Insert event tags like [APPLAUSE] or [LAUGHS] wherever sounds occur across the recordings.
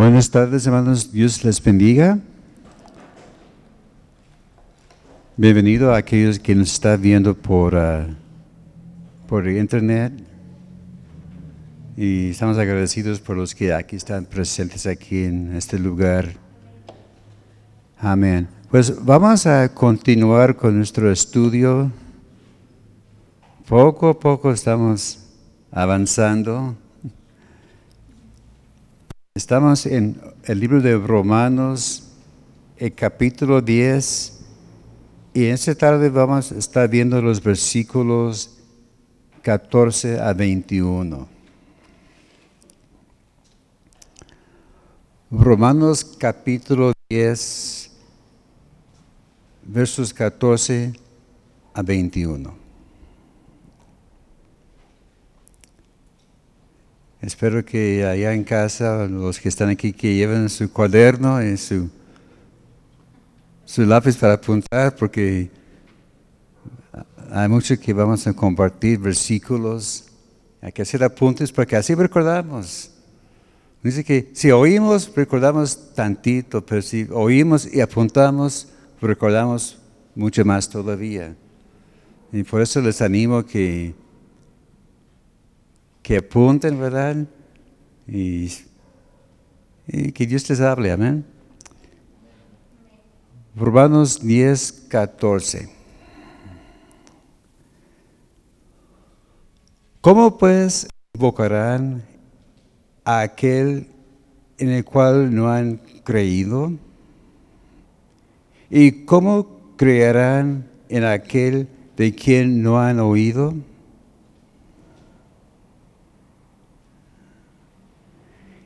Buenas tardes, hermanos. Dios les bendiga. Bienvenido a aquellos que nos están viendo por, uh, por internet. Y estamos agradecidos por los que aquí están presentes aquí en este lugar. Amén. Pues vamos a continuar con nuestro estudio. Poco a poco estamos avanzando. Estamos en el libro de Romanos, el capítulo 10, y esta tarde vamos a estar viendo los versículos 14 a 21. Romanos capítulo 10, versos 14 a 21. Espero que allá en casa, los que están aquí, que lleven su cuaderno y su, lápiz para apuntar, porque hay mucho que vamos a compartir, versículos. Hay que hacer apuntes porque así recordamos. Dice que si oímos, recordamos tantito, pero si oímos y apuntamos, recordamos mucho más todavía. Y por eso les animo que que apunten, ¿verdad? Y, que Dios les hable, amén. Romanos 10, 14. ¿Cómo pues invocarán a aquel en el cual no han creído? ¿Y cómo creerán en aquel de quien no han oído?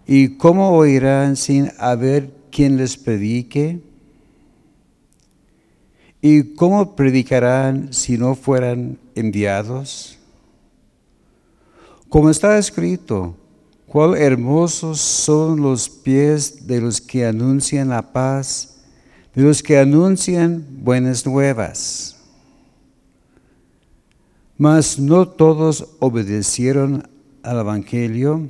¿Y cómo oirán sin haber quien les predique? ¿Y cómo predicarán si no fueran enviados? Como está escrito, cuán hermosos son los pies de los que anuncian la paz, de los que anuncian buenas nuevas. Mas no todos obedecieron al Evangelio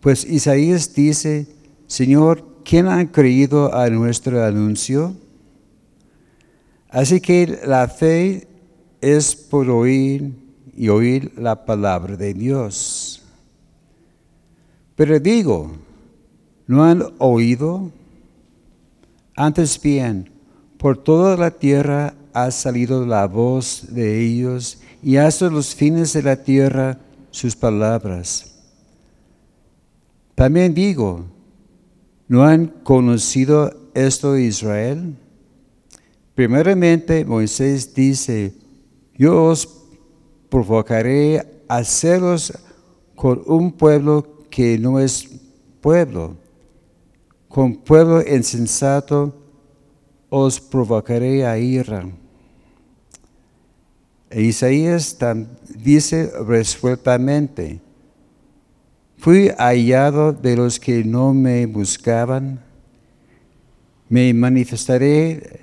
pues Isaías dice, Señor, ¿quién ha creído a nuestro anuncio? Así que la fe es por oír y oír la palabra de Dios. Pero digo, ¿no han oído? Antes bien, por toda la tierra ha salido la voz de ellos y hasta los fines de la tierra sus palabras. También digo, ¿no han conocido esto Israel? Primeramente Moisés dice, yo os provocaré a celos con un pueblo que no es pueblo. Con pueblo insensato os provocaré a ira. E Isaías dice resueltamente, Fui hallado de los que no me buscaban. Me manifestaré,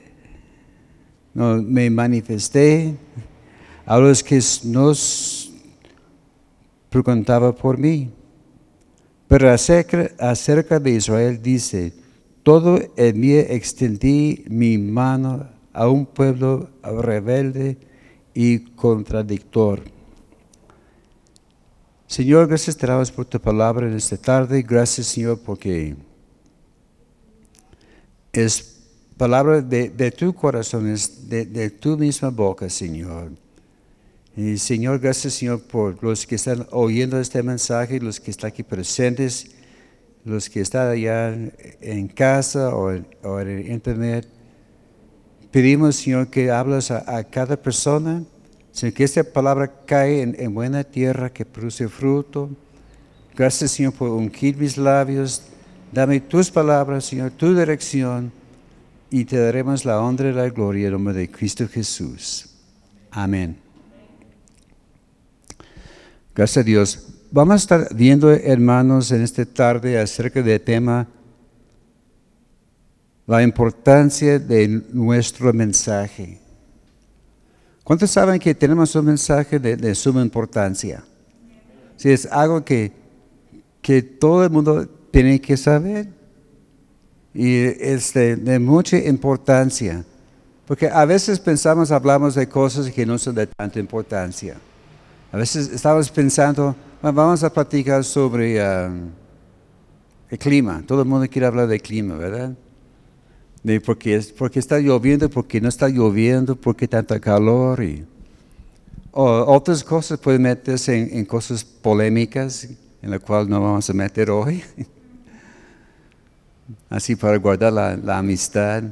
no, me manifesté a los que nos preguntaban por mí. Pero acerca, acerca de Israel dice, todo en mí extendí mi mano a un pueblo rebelde y contradictor. Señor, gracias te damos por tu palabra en esta tarde. Gracias, Señor, porque es palabra de, tu corazón, es de, tu misma boca, Señor. Y Señor, gracias, Señor, por los que están oyendo este mensaje, los que están aquí presentes, los que están allá en casa o en, internet. Pedimos, Señor, que hablas a cada persona Señor, que esta palabra cae en, buena tierra que produce fruto. Gracias, Señor, por ungir mis labios. Dame tus palabras, Señor, tu dirección, y te daremos la honra y la gloria en nombre de Cristo Jesús. Amén. Gracias a Dios. Vamos a estar viendo, hermanos, en esta tarde acerca del tema la importancia de nuestro mensaje. ¿Cuántos saben que tenemos un mensaje de, suma importancia? Si es algo que, que todo el mundo tiene que saber, y es de, mucha importancia. Porque a veces pensamos, hablamos de cosas que no son de tanta importancia. A veces estamos pensando, vamos a platicar sobre um, el clima. Todo el mundo quiere hablar del clima, ¿verdad? De porque, porque está lloviendo, porque no está lloviendo, porque tanta calor. Y, otras cosas pueden meterse en, en cosas polémicas, en las cuales no vamos a meter hoy. [LAUGHS] así para guardar la, amistad.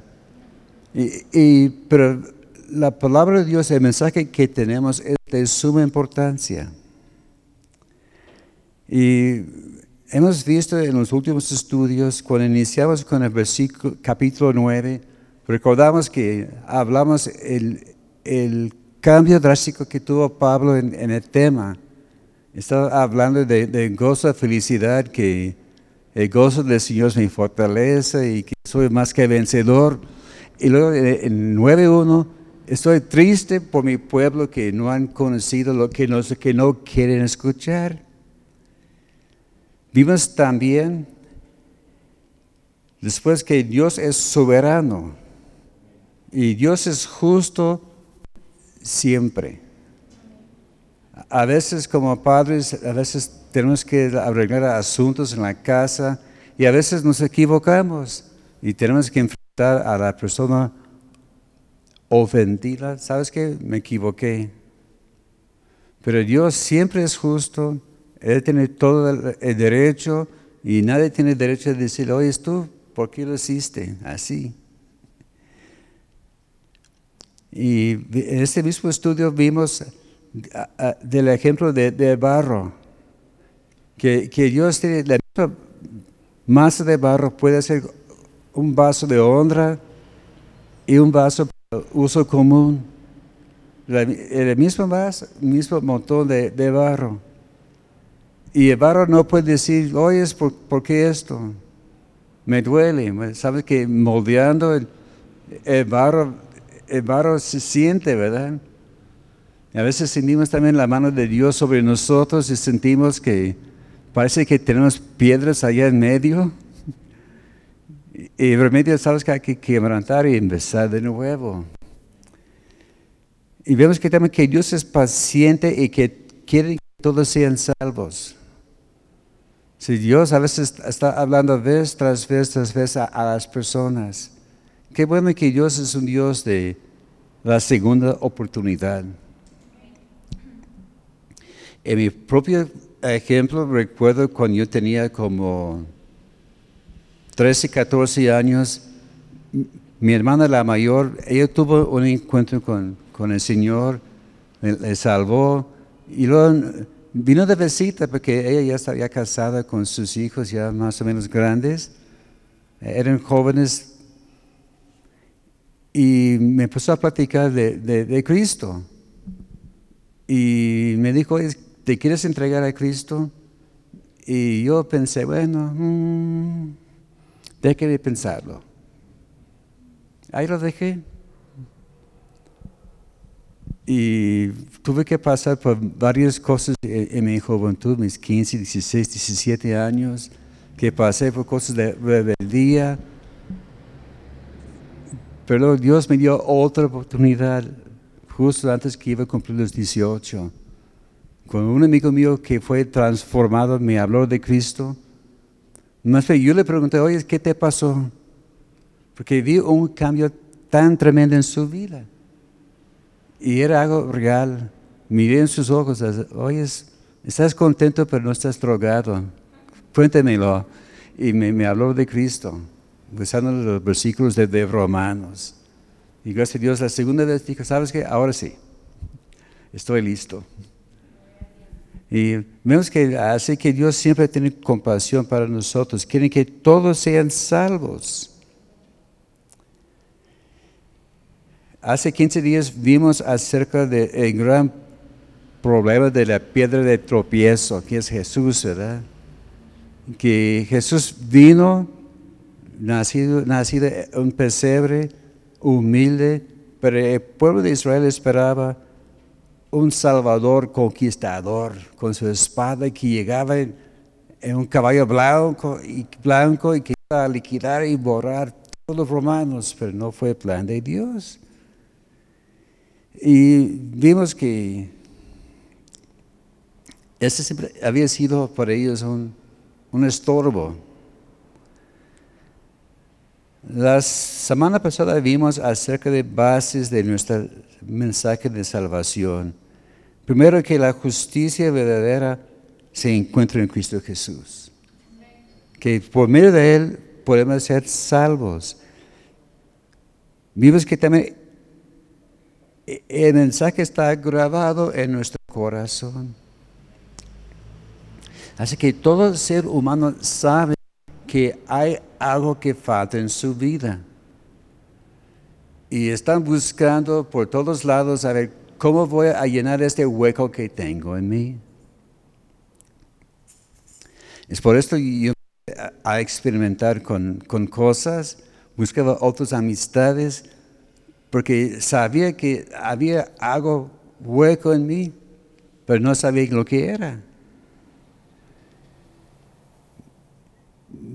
Y, pero la palabra de Dios, el mensaje que tenemos es de suma importancia. Y hemos visto en los últimos estudios, cuando iniciamos con el versículo, capítulo 9, recordamos que hablamos el, cambio drástico que tuvo Pablo en, el tema. Estaba hablando de, de felicidad, que el gozo del Señor es mi fortaleza y que soy más que vencedor. Y luego en 9.1, estoy triste por mi pueblo que no han conocido lo que no, que no quieren escuchar. Vimos también, después que Dios es soberano y Dios es justo siempre. A veces como padres, a veces tenemos que arreglar asuntos en la casa y a veces nos equivocamos y tenemos que enfrentar a la persona ofendida. ¿Sabes qué? Me equivoqué. Pero Dios siempre es justo, Él tiene todo el, derecho y nadie tiene derecho de decir, oye, tú, ¿por qué lo hiciste así? Y en este mismo estudio vimos del ejemplo de barro que, Dios tiene la misma masa de barro, puede ser un vaso de honra y un vaso para uso común. el mismo vaso, mismo montón de, barro. Y el barro no puede decir, oye, ¿por, ¿por qué esto? Me duele. Sabes que moldeando el, barro, el barro se siente, ¿verdad? A veces sentimos también la mano de Dios sobre nosotros y sentimos que Parece que tenemos piedras allá en medio. Y en medio sabes que hay que quebrantar y empezar de nuevo. Y vemos que también que Dios es paciente y que quiere que todos sean salvos. Si Dios a veces está hablando vez tras vez tras vez a, las personas, qué bueno que Dios es un Dios de la segunda oportunidad. En mi propia ejemplo, recuerdo cuando yo tenía como 13, 14 años, mi hermana la mayor, ella tuvo un encuentro con, el Señor, le, salvó y luego vino de visita porque ella ya estaba casada con sus hijos ya más o menos grandes, eran jóvenes y me empezó a platicar de, de Cristo. Y me dijo, ¿te quieres entregar a Cristo? Y yo pensé, bueno, mmm, déjeme pensarlo. Ahí lo dejé. Y tuve que pasar por varias cosas en, mi juventud, mis 15, 16, 17 años, que pasé por cosas de rebeldía. Pero Dios me dio otra oportunidad justo antes que iba a cumplir los 18 con un amigo mío que fue transformado, me habló de Cristo. yo le pregunté, oye, ¿qué te pasó? Porque vi un cambio tan tremendo en su vida. Y era algo real. Miré en sus ojos, oye, estás contento pero no estás drogado. Cuéntemelo. Y me, habló de Cristo, usando los versículos de, de, Romanos. Y gracias a Dios, la segunda vez dije, ¿sabes qué? Ahora sí, estoy listo. Y vemos que así que Dios siempre tiene compasión para nosotros, quiere que todos sean salvos. Hace 15 días vimos acerca del gran problema de la piedra de tropiezo, que es Jesús, ¿verdad? Que Jesús vino, nacido, nacido en un pesebre, humilde, pero el pueblo de Israel esperaba un salvador conquistador con su espada que llegaba en, un caballo blanco y, blanco y que iba a liquidar y borrar todos los romanos, pero no fue el plan de Dios. Y vimos que ese siempre había sido para ellos un, un estorbo. La semana pasada vimos acerca de bases de nuestro mensaje de salvación. Primero que la justicia verdadera se encuentra en Cristo Jesús. Que por medio de Él podemos ser salvos. Vimos que también el mensaje está grabado en nuestro corazón. Así que todo ser humano sabe que hay algo que falta en su vida. Y están buscando por todos lados a ver cómo voy a llenar este hueco que tengo en mí. Es por esto yo a experimentar con, con cosas, buscaba otras amistades, porque sabía que había algo hueco en mí, pero no sabía lo que era.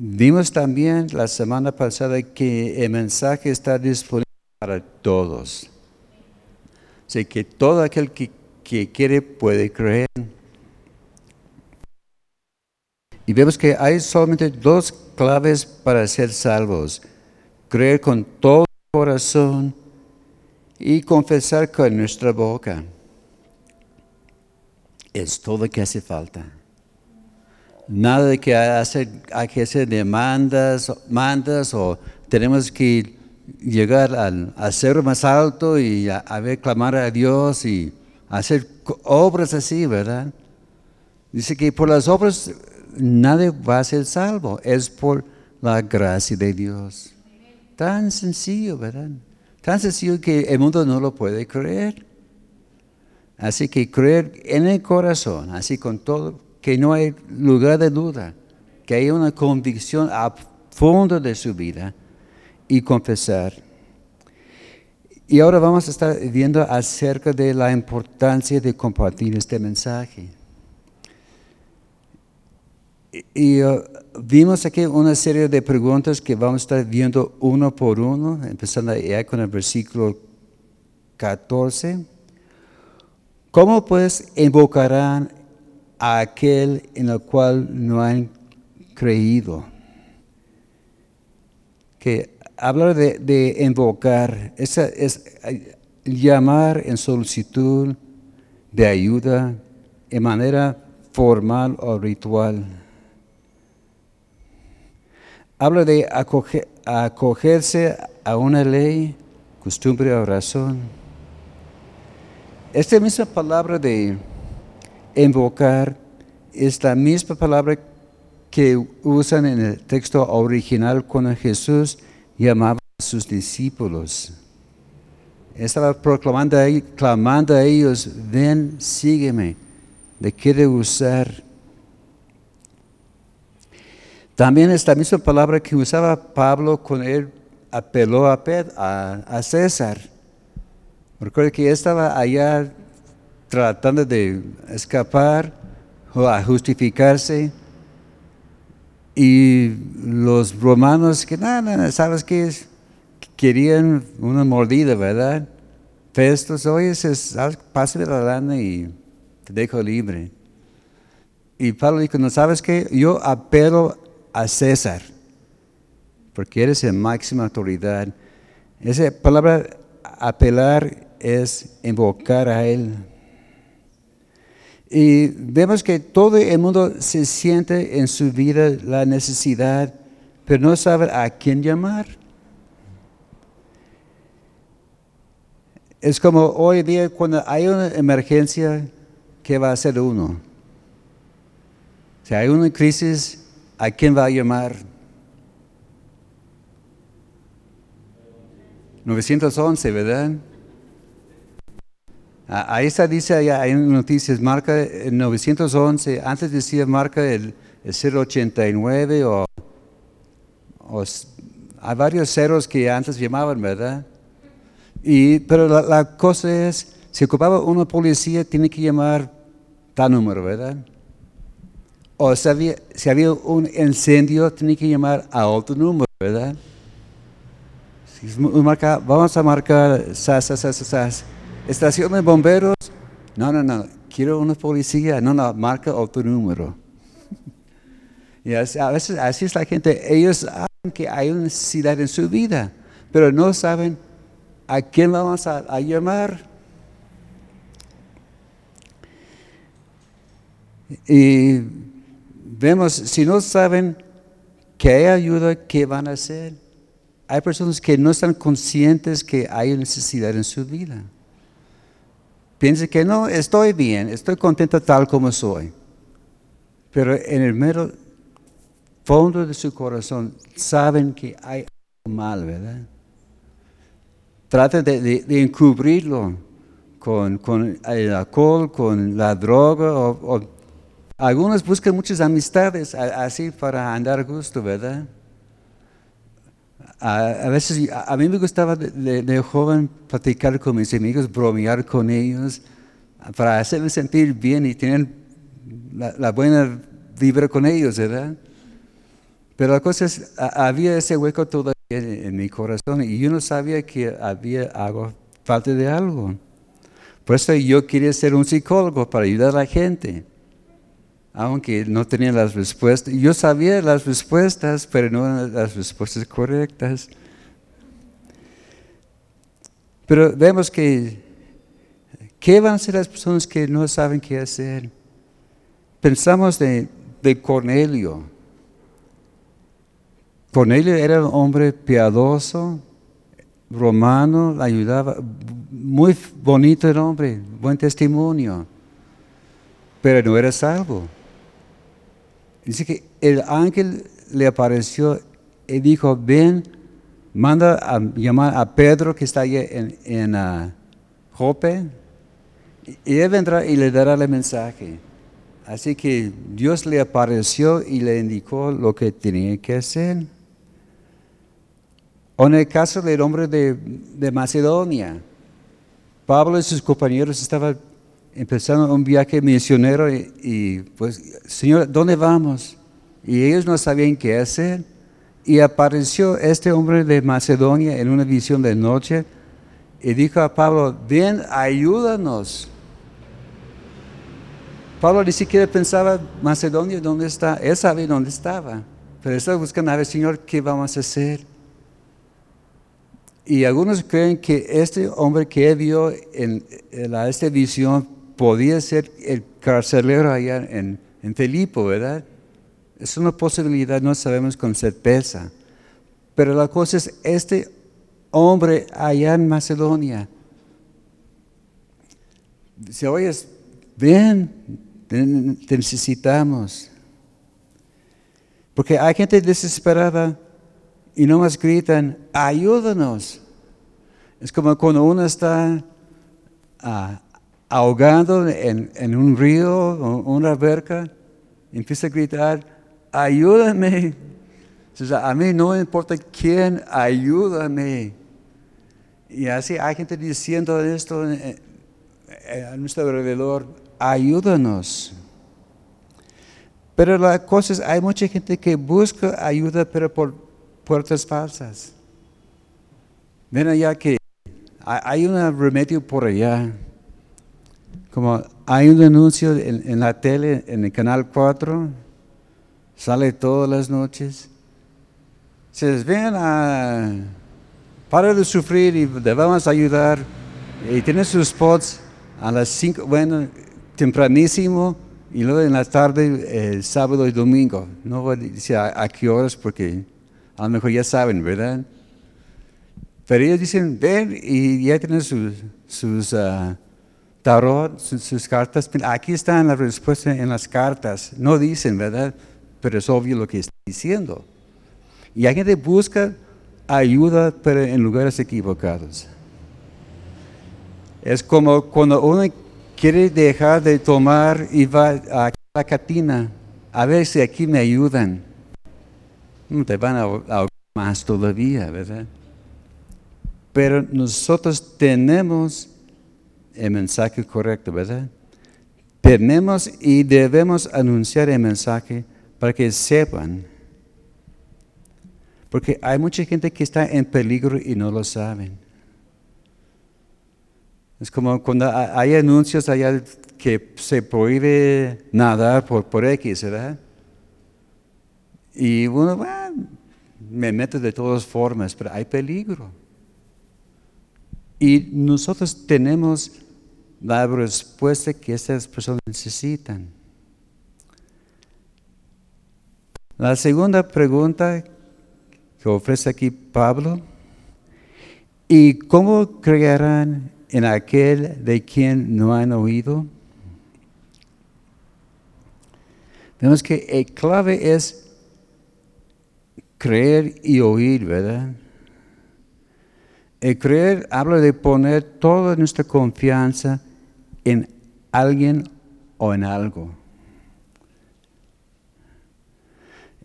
Vimos también la semana pasada que el mensaje está disponible para todos. O que todo aquel que, quiere puede creer. Y vemos que hay solamente dos claves para ser salvos. Creer con todo corazón y confesar con nuestra boca. Es todo lo que hace falta. Nada de que hacer, hay que hacer demandas mandas o tenemos que llegar al, al más alto y a, ver, clamar a Dios y hacer obras así, ¿verdad? Dice que por las obras nadie va a ser salvo, es por la gracia de Dios. Tan sencillo, ¿verdad? Tan sencillo que el mundo no lo puede creer. Así que creer en el corazón, así con todo, que no hay lugar de duda, que hay una convicción a fondo de su vida y confesar. Y ahora vamos a estar viendo acerca de la importancia de compartir este mensaje. Y uh, vimos aquí una serie de preguntas que vamos a estar viendo uno por uno, empezando ya con el versículo 14. ¿Cómo pues invocarán a aquel en el cual no han creído. Que hablar de, invocar, esa es llamar en solicitud de ayuda en manera formal o ritual. Habla de acogerse a una ley, costumbre o razón. Esta misma palabra de invocar es la misma palabra que usan en el texto original cuando Jesús llamaba a sus discípulos. Estaba proclamando ahí, clamando a ellos, ven, sígueme. Le quiere usar. También es la misma palabra que usaba Pablo cuando él apeló a, a, César. Recuerda que estaba allá tratando de escapar o a justificarse. Y los romanos que nada, ¿sabes qué? Querían una mordida, ¿verdad? Festos, oye, pásame la lana y te dejo libre. Y Pablo dijo, no sabes qué, yo apelo a César, porque eres la máxima autoridad. Esa palabra apelar es invocar a Él. Y vemos que todo el mundo se siente en su vida la necesidad, pero no sabe a quién llamar. Es como hoy día cuando hay una emergencia, ¿qué va a hacer uno? Si hay una crisis, ¿a quién va a llamar? 911, ¿verdad? Ahí está, dice, allá, hay noticias, marca el 911, antes decía marca el, 089 o, hay varios ceros que antes llamaban, ¿verdad? Y, pero la, cosa es, si ocupaba una policía, tiene que llamar tal número, ¿verdad? O si había, si había un incendio, tenía que llamar a otro número, ¿verdad? Marca- vamos a marcar sas, sas, sas, estación de bomberos. No, no, no, quiero una policía. No, no, marca otro número. [LAUGHS] Y a veces así es la gente. Ellos saben que hay una necesidad en su vida, pero no saben a quién vamos a llamar. Y vemos, si no saben hay ayuda, ¿qué van a hacer? Hay personas que no están conscientes que hay necesidad en su vida. Piensan que no, estoy bien, estoy contento tal como soy. Pero en el mero fondo de su corazón saben que hay algo mal, ¿verdad? Tratan de, de- de encubrirlo con, con el alcohol, con la droga, o, o algunos buscan muchas amistades así para andar a gusto, ¿verdad? A, veces a, mí me gustaba de, joven platicar con mis amigos, bromear con ellos, para hacerme sentir bien y tener la, buena vibra con ellos, ¿verdad? Pero la cosa es, había ese hueco todavía en, en mi corazón y yo no sabía que había algo, falta de algo. Por eso yo quería ser un psicólogo para ayudar a la gente, aunque no tenía las respuestas. Yo sabía las respuestas, pero no las respuestas correctas. Pero vemos que, ¿qué van a hacer las personas que no saben qué hacer? Pensamos de, de Cornelio. Cornelio era un hombre piadoso, romano, ayudaba, muy bonito el hombre, buen testimonio, pero no era salvo. Dice que el ángel le apareció y dijo, ven, manda a llamar a Pedro que está allá en, en ah, Jope, y él vendrá y le dará el mensaje. Así que Dios le apareció y le indicó lo que tenía que hacer. En el caso del hombre de, de Macedonia, Pablo y sus compañeros estaban empezando un viaje misionero y, pues, Señor, ¿dónde vamos? Y ellos no sabían qué hacer. Y apareció este hombre de Macedonia en una visión de noche y dijo a Pablo, ven, ayúdanos. Pablo ni siquiera pensaba, Macedonia, ¿dónde está? Él sabía dónde estaba, pero estaba buscando a ver, Señor, ¿qué vamos a hacer? Y algunos creen que este hombre que vio en, en esta visión podía ser el carcelero allá en, en Filipo, ¿verdad? Es una posibilidad, no sabemos con certeza. Pero la cosa es, este hombre allá en Macedonia, dice, oye, ven, te, necesitamos. Porque hay gente desesperada y no más gritan, ayúdanos. Es como cuando uno está ah, ahogando en, en un río o una alberca, empieza a gritar, ayúdame. Entonces, a mí no importa quién, ayúdame. Y así hay gente diciendo esto eh, eh, a nuestro alrededor, ayúdanos. Pero la cosa es, hay mucha gente que busca ayuda, pero por puertas falsas. Ven allá que hay un remedio por allá. Como hay un anuncio en, en la tele, en el canal 4, sale todas las noches. Dices, ven a, para de sufrir y te vamos a ayudar. Y tiene sus spots a las 5, bueno, tempranísimo, y luego en la tarde, el sábado y domingo. No voy a decir a, a qué horas porque a lo mejor ya saben, ¿verdad? Pero ellos dicen, ven y ya tienen sus, sus ah, tarot, sus, cartas. Aquí están las respuestas en las cartas. No dicen, ¿verdad? Pero es obvio lo que está diciendo. Y hay gente busca ayuda, pero en lugares equivocados. Es como cuando uno quiere dejar de tomar y va a la catina, a ver si aquí me ayudan. Mm, Te van a ahogar más todavía, ¿verdad? Pero nosotros tenemos el mensaje correcto, ¿verdad? tenemos y debemos anunciar el mensaje para que sepan. Porque hay mucha gente que está en peligro y no lo saben. Es como cuando hay anuncios allá que se prohíbe nadar por, por X, ¿verdad? Y uno, bueno, me mete de todas formas, pero hay peligro. Y nosotros tenemos la respuesta que estas personas necesitan. La segunda pregunta que ofrece aquí Pablo, ¿y cómo creerán en aquel de quien no han oído? Vemos que el clave es creer y oír, ¿verdad? El creer habla de poner toda nuestra confianza en alguien o en algo.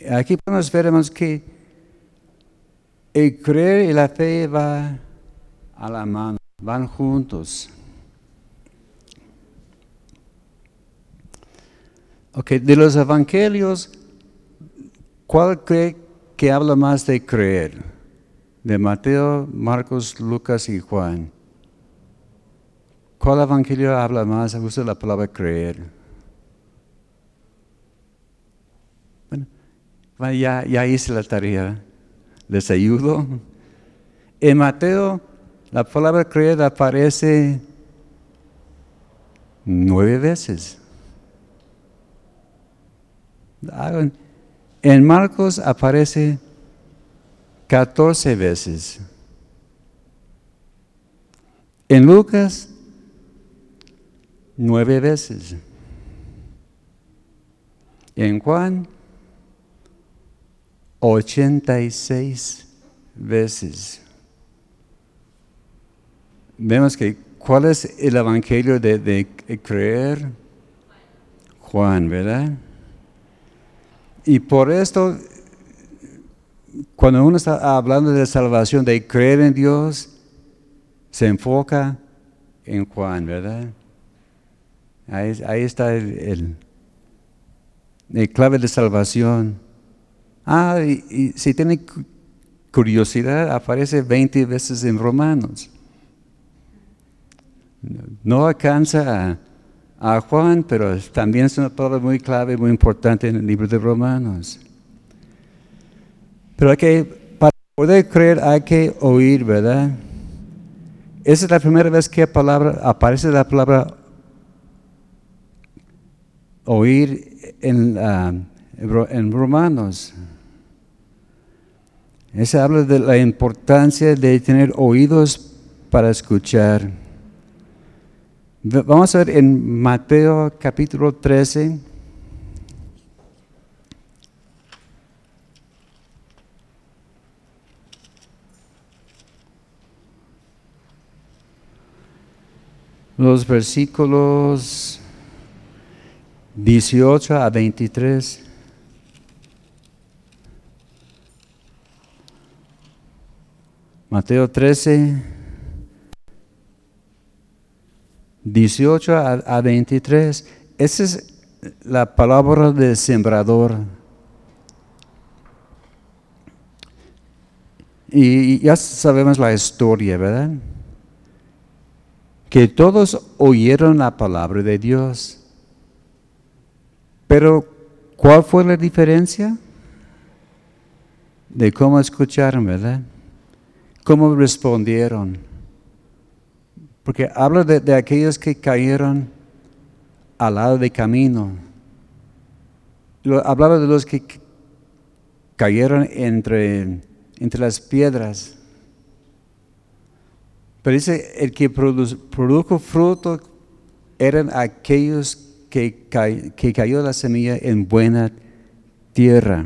Aquí podemos ver que el creer y la fe van a la mano, van juntos. Ok, de los evangelios, ¿cuál cree que habla más de creer? De Mateo, Marcos, Lucas y Juan. ¿Cuál evangelio habla más? Usa la palabra creer. Bueno, ya, ya hice la tarea. ¿Les ayudo? En Mateo, la palabra creer aparece nueve veces. En Marcos aparece 14 veces. En Lucas, nueve veces. En Juan, 86 veces. Vemos que, ¿cuál es el evangelio de, de creer? Juan, ¿verdad? Y por esto, cuando uno está hablando de salvación, de creer en Dios, se enfoca en Juan, ¿verdad? Ahí, está el, clave de salvación. Ah, y, si tiene curiosidad, aparece 20 veces en Romanos. No alcanza a a Juan, pero también es una palabra muy clave, muy importante en el libro de Romanos. Pero hay que, para poder creer hay que oír, ¿verdad? Esa es la primera vez que palabra, aparece la palabra oír en, en Romanos. Ese habla de la importancia de tener oídos para escuchar. Vamos a ver en Mateo capítulo 13. Los versículos 18 a 23. Mateo 13. 18 a, 23. Esa es la palabra del sembrador. Y ya sabemos la historia, ¿verdad? Que todos oyeron la palabra de Dios. Pero, ¿cuál fue la diferencia? De cómo escucharon, ¿verdad? ¿Cómo respondieron? Porque habla de, aquellos que cayeron al lado del camino. hablaba de los que cayeron entre, entre las piedras. Pero dice, el que produjo fruto eran aquellos que, cayó la semilla en buena tierra.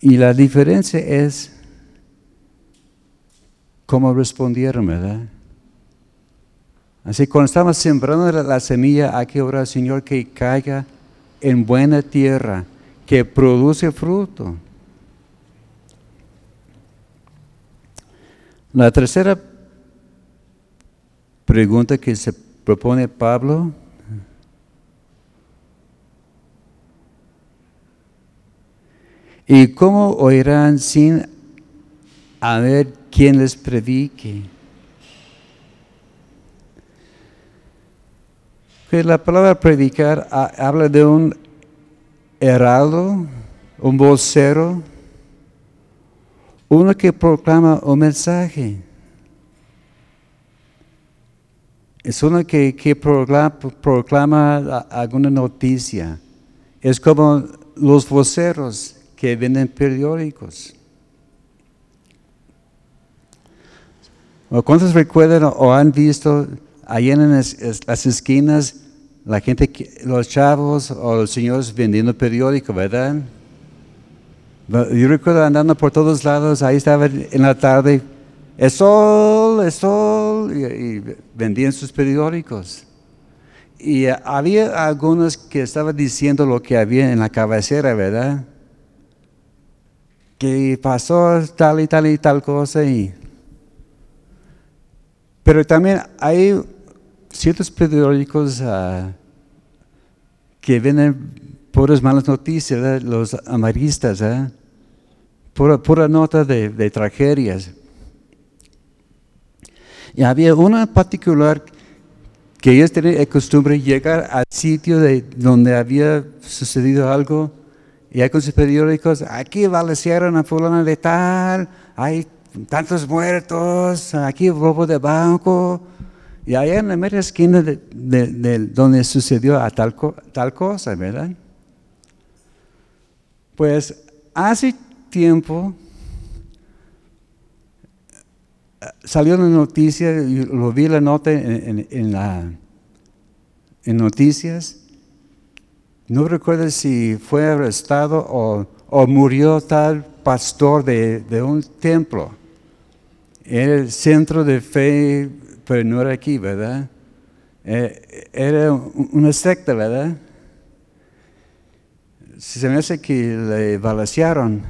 Y la diferencia es cómo respondieron, ¿verdad? Así cuando estamos sembrando la, semilla, hay que orar, Señor, que caiga en buena tierra, que produce fruto. La tercera pregunta que se propone Pablo. ¿Y cómo oirán sin haber quien les predique? Que la palabra predicar habla de un heraldo, un vocero, uno que proclama un mensaje. Es uno que, proclama, alguna noticia. Es como los voceros que venden periódicos. ¿Cuántos recuerdan o han visto allá en las, esquinas la gente, los chavos o los señores vendiendo periódicos, verdad? Yo recuerdo andando por todos lados, ahí estaba en la tarde el sol, el sol, y, vendían sus periódicos. Y había algunos que estaban diciendo lo que había en la cabecera, ¿verdad? Que pasó tal y tal y tal cosa. Y... Pero también hay ciertos periódicos uh, que venden puras malas noticias, los amaristas, pura, nota de, de tragedias. Y había una particular que ellos tenían el costumbre llegar al sitio de donde había sucedido algo y hay con sus periódicos, aquí balacieron a fulano de tal, hay tantos muertos, aquí robo de banco, y allá en la media esquina de, donde sucedió a tal, tal cosa, ¿verdad? Pues hace tiempo salió una noticia, lo vi la nota en, la, en noticias, no recuerdo si fue arrestado o, murió tal pastor de, un templo. Era el centro de fe, pero no era aquí, ¿verdad? Eh, era una secta, ¿verdad? Se me hace que le balancearon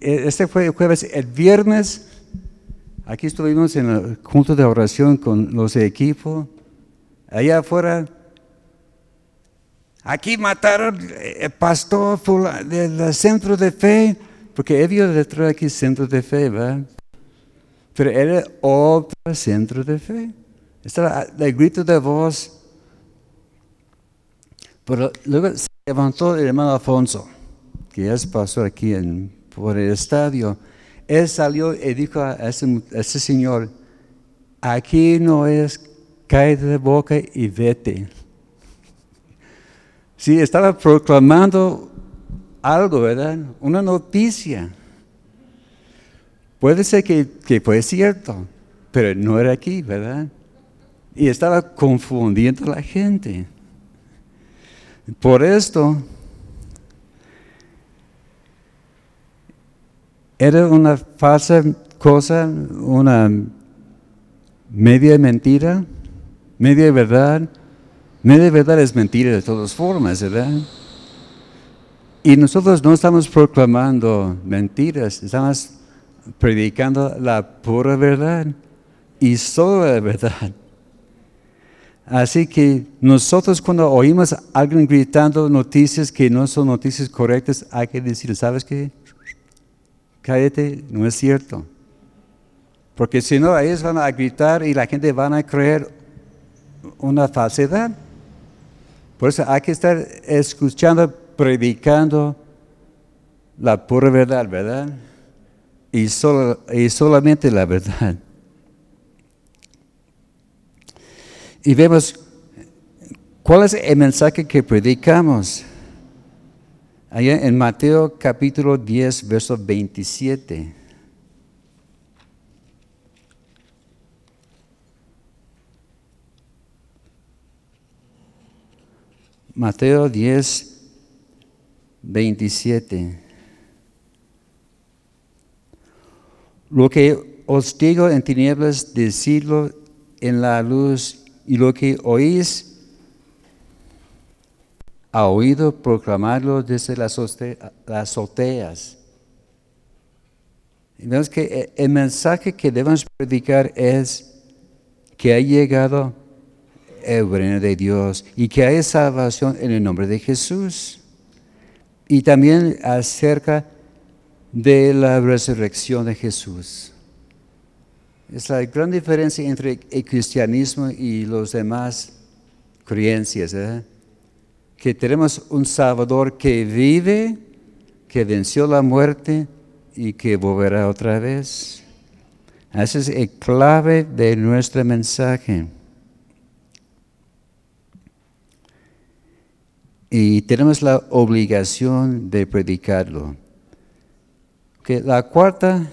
este fue el jueves. El viernes, aquí estuvimos en el junto de oración con los equipos. Allá afuera, aquí mataron el pastor del centro de fe, porque había detrás aquí centro de fe, ¿verdad? Pero era otro centro de fe. Estaba el grito de voz. Pero luego se levantó el hermano Alfonso que es pastor aquí por el estadio, él salió y dijo a ese, señor, aquí no es cae de boca y vete. [LAUGHS] Sí, estaba proclamando algo, ¿verdad? Una noticia. Puede ser que, que fue cierto, pero no era aquí, ¿verdad? Y estaba confundiendo a la gente. Por esto, era una falsa cosa, una media mentira, media verdad. Media verdad es mentira de todas formas, ¿verdad? Y nosotros no estamos proclamando mentiras, estamos predicando la pura verdad y solo la verdad. Así que nosotros cuando oímos a alguien gritando noticias que no son noticias correctas, hay que decir, ¿sabes qué? cállate, no es cierto. Porque si no, ellos van a gritar y la gente van a creer una falsedad. Por eso hay que estar escuchando, predicando la pura verdad, ¿verdad? Y, solo, y solamente la verdad. Y vemos cuál es el mensaje que predicamos. Allá en Mateo capítulo 10, verso 27. Mateo 10, 27. Lo que os digo en tinieblas, decidlo en la luz, y lo que oís ha oído proclamarlo desde las, azoteas. Vemos que el mensaje que debemos predicar es que ha llegado el reino de Dios y que hay salvación en el nombre de Jesús. Y también acerca de la resurrección de Jesús. Es la gran diferencia entre el cristianismo y los demás creencias. ¿eh? Que tenemos un Salvador que vive, que venció la muerte y que volverá otra vez. Ese es el clave de nuestro mensaje. Y tenemos la obligación de predicarlo. Que la cuarta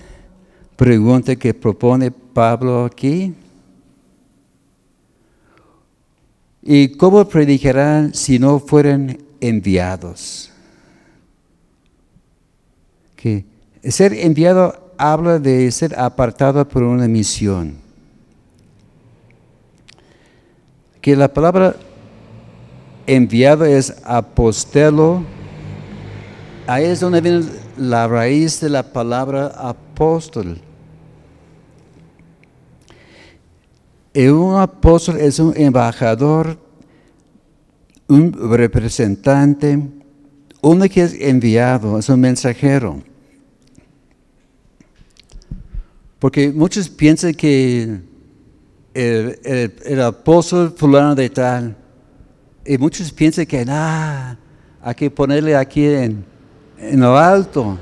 pregunta que propone Pablo aquí. ¿Y cómo predicarán si no fueran enviados? Que ser enviado habla de ser apartado por una misión. Que la palabra enviado es apostelo. Ahí es donde viene la raíz de la palabra apóstol. Y un apóstol es un embajador, un representante, uno que es enviado, es un mensajero. Porque muchos piensan que el, apóstol fulano de tal, y muchos piensan que nada, hay que ponerle aquí en, lo alto.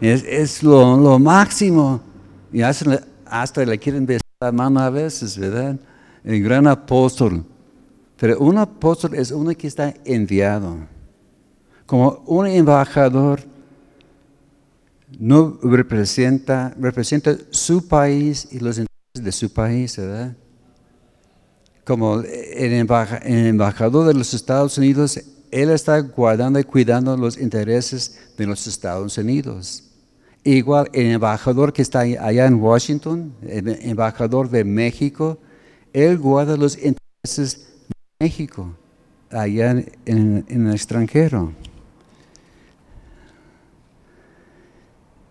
es, lo, máximo. Y hasta le quieren besar la mano a veces, ¿verdad? El gran apóstol. Pero un apóstol es uno que está enviado. Como un embajador no representa, representa su país y los intereses de su país, ¿verdad? Como el, embajador de los Estados Unidos, él está guardando y cuidando los intereses de los Estados Unidos. Igual el embajador que está allá en Washington, el embajador de México, él guarda los intereses de México allá en, el extranjero.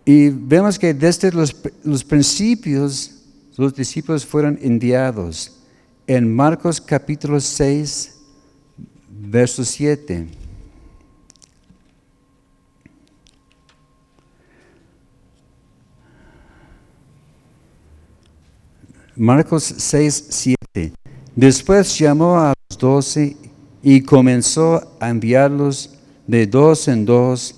Y vemos que desde los, los principios los discípulos fueron enviados. En Marcos capítulo 6, verso 7. Marcos 6, 7. Después llamó a los doce y comenzó a enviarlos de dos en dos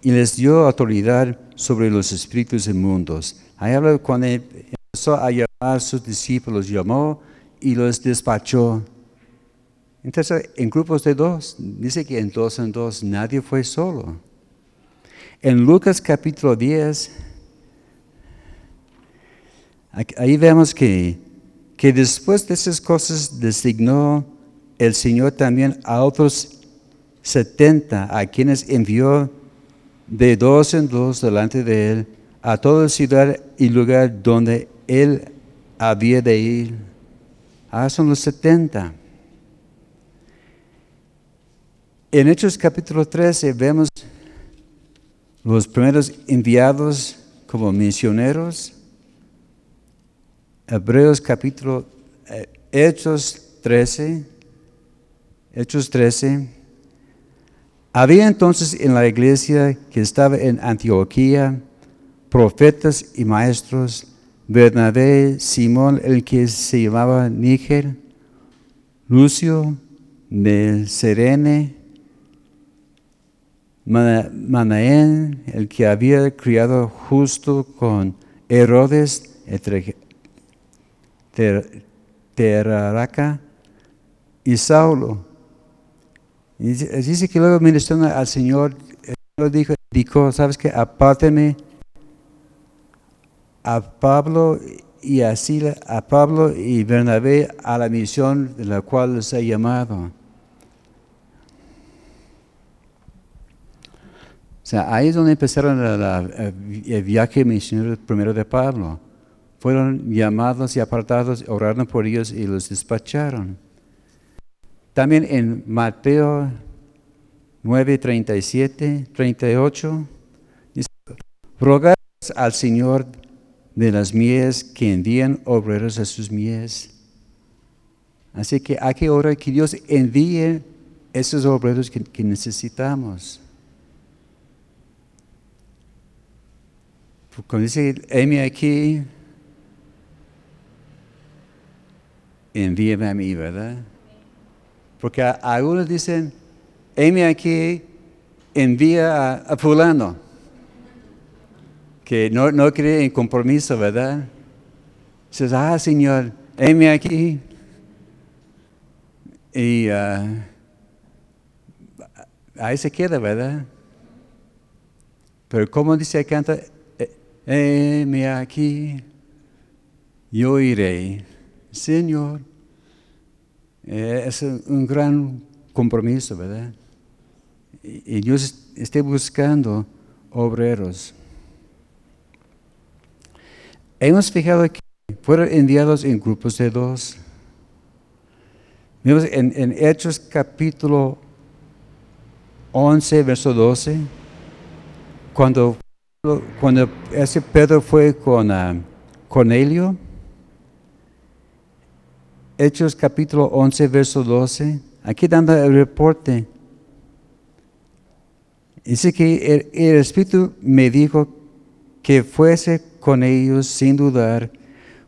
y les dio autoridad sobre los espíritus inmundos. Ahí habla cuando empezó a llamar a sus discípulos, llamó y los despachó. Entonces, en grupos de dos, dice que en dos en dos nadie fue solo. En Lucas capítulo 10, Ahí vemos que, que después de esas cosas designó el Señor también a otros setenta, a quienes envió de dos en dos delante de él a toda ciudad y lugar donde él había de ir. Ah, son los setenta. En Hechos capítulo 13 vemos los primeros enviados como misioneros Hebreos capítulo, eh, Hechos 13, Hechos 13. Había entonces en la iglesia que estaba en Antioquía profetas y maestros, Bernabé, Simón, el que se llamaba Níger, Lucio de Serene, Manaén, el que había criado justo con Herodes, Teraraca y Saulo. Dice que luego ministrando al Señor, el dijo, dijo, ¿sabes qué? Apárteme a Pablo y a Sila, a Pablo y Bernabé a la misión de la cual les he llamado. O sea, ahí es donde empezaron el viaje misionero primero de Pablo fueron llamados y apartados, oraron por ellos y los despacharon. También en Mateo 9, 37, 38, dice, rogar al Señor de las mies que envían obreros a sus mies. Así que hay que orar que Dios envíe esos obreros que, necesitamos. Cuando dice, heme aquí, envíame a mí, ¿verdad? Porque algunos dicen, heme aquí, envía a, fulano, que no, no cree en compromiso, ¿verdad? Dices, ah, Señor, heme aquí. Y ah, ahí se queda, ¿verdad? Pero como dice canta, heme aquí, yo iré. Señor, eh, es un gran compromiso, ¿verdad? Y Dios esté buscando obreros. Hemos fijado que fueron enviados en grupos de dos. En, en Hechos capítulo 11, verso 12, cuando, cuando ese Pedro fue con uh, Cornelio, Hechos capítulo 11, verso 12, aquí dando el reporte. Dice que el, Espíritu me dijo que fuese con ellos sin dudar.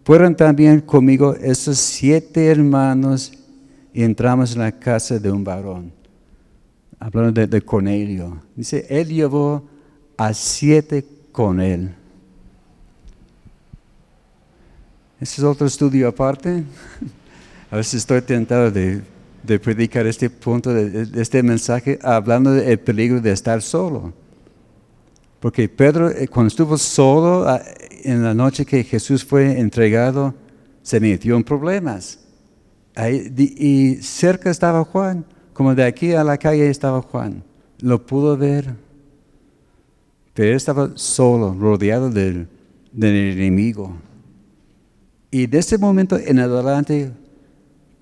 Fueron también conmigo esos siete hermanos y entramos en la casa de un varón. Hablando de, de Cornelio. Dice, él llevó a siete con él. Ese es otro estudio aparte. [LAUGHS] A veces estoy tentado de, predicar este punto, de, este mensaje, hablando del peligro de estar solo. Porque Pedro, eh, cuando estuvo solo ah, en la noche que Jesús fue entregado, se metió en problemas. y cerca estaba Juan, como de aquí a la calle estaba Juan. Lo pudo ver. Pero él estaba solo, rodeado del, del enemigo. Y de ese momento en adelante,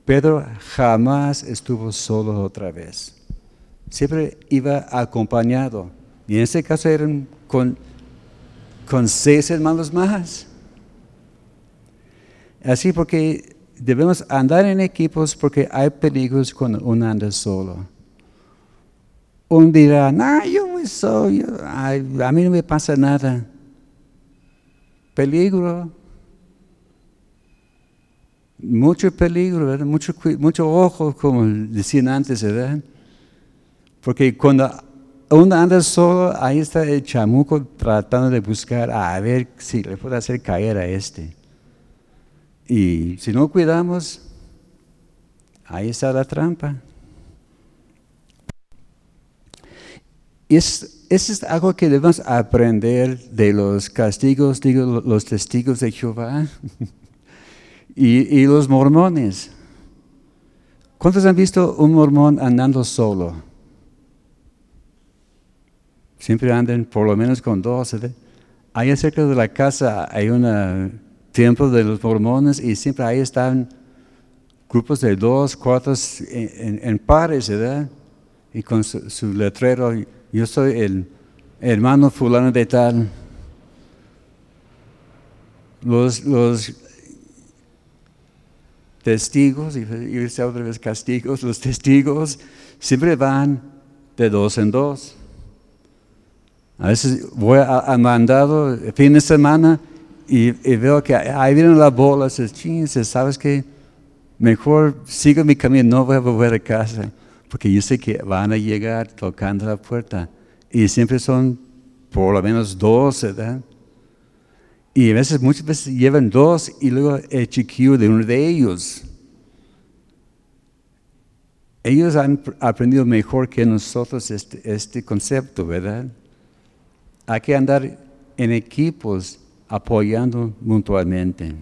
Pedro jamás estuvo solo otra vez. Siempre iba acompañado. Y en ese caso eran con, seis hermanos más. Así porque debemos andar en equipos porque hay peligros cuando uno anda solo. Uno dirá, no, yo voy solo, a mí no me pasa nada. Peligro mucho peligro, ¿verdad? Mucho, mucho ojo, como decían antes, ¿verdad? Porque cuando uno anda solo, ahí está el chamuco tratando de buscar a ver si le puede hacer caer a este. Y si no cuidamos, ahí está la trampa. Y es, eso es algo que debemos aprender de los castigos, digo, los testigos de Jehová. [LAUGHS] Y, los mormones. ¿Cuántos han visto un mormón andando solo? Siempre andan por lo menos con dos. ¿eh? Ahí cerca de la casa hay un templo de los mormones y siempre ahí están grupos de dos, cuatro en, pares, ¿verdad? Y con su, letrero, yo soy el hermano fulano de tal. Los, los testigos, y irse otra vez castigos, los testigos siempre van de dos en dos. A veces voy a, mandado fin de semana y, veo que ahí vienen las bolas, dices, ¿sabes qué? Mejor sigo mi camino, no voy a volver a casa, porque yo sé que van a llegar tocando la puerta. Y siempre son por lo menos dos, ¿verdad? Y a veces, muchas veces llevan dos y luego el chiquillo de uno de ellos. Ellos han aprendido mejor que nosotros este, este concepto, ¿verdad? Hay que andar en equipos apoyando mutuamente.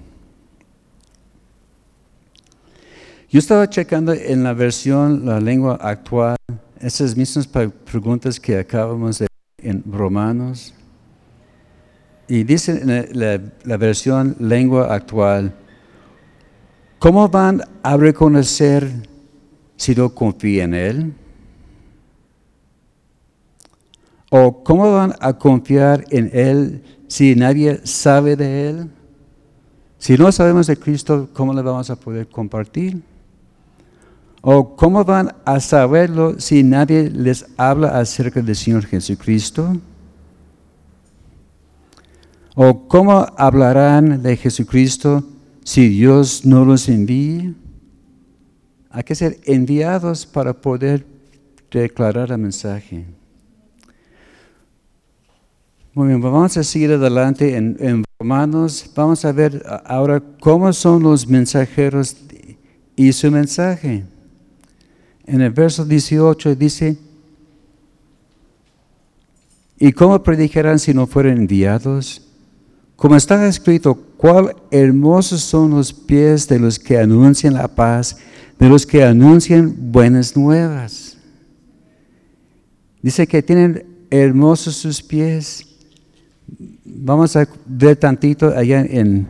Yo estaba checando en la versión, la lengua actual, esas mismas preguntas que acabamos de en Romanos. Y dice en la, versión lengua actual, ¿cómo van a reconocer si no confían en Él? ¿O cómo van a confiar en Él si nadie sabe de Él? Si no sabemos de Cristo, ¿cómo le vamos a poder compartir? ¿O cómo van a saberlo si nadie les habla acerca del Señor Jesucristo? ¿O cómo hablarán de Jesucristo si Dios no los envía? Hay que ser enviados para poder declarar el mensaje. Muy bien, vamos a seguir adelante en, Romanos. Vamos a ver ahora cómo son los mensajeros y su mensaje. En el verso 18 dice, ¿y cómo predicarán si no fueren enviados? Como está escrito, cuál hermosos son los pies de los que anuncian la paz, de los que anuncian buenas nuevas. Dice que tienen hermosos sus pies. Vamos a ver tantito allá en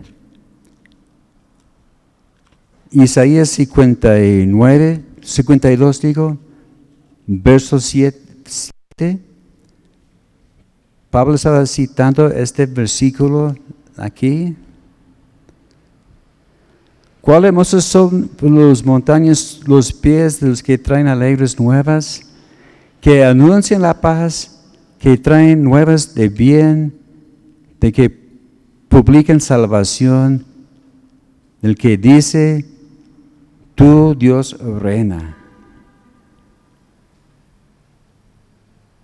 Isaías 59, 52 digo, verso 7. Pablo estaba citando este versículo aquí. ¿Cuál hermosos son los montañas, los pies de los que traen alegres nuevas, que anuncian la paz, que traen nuevas de bien, de que publican salvación, del que dice, tú Dios reina.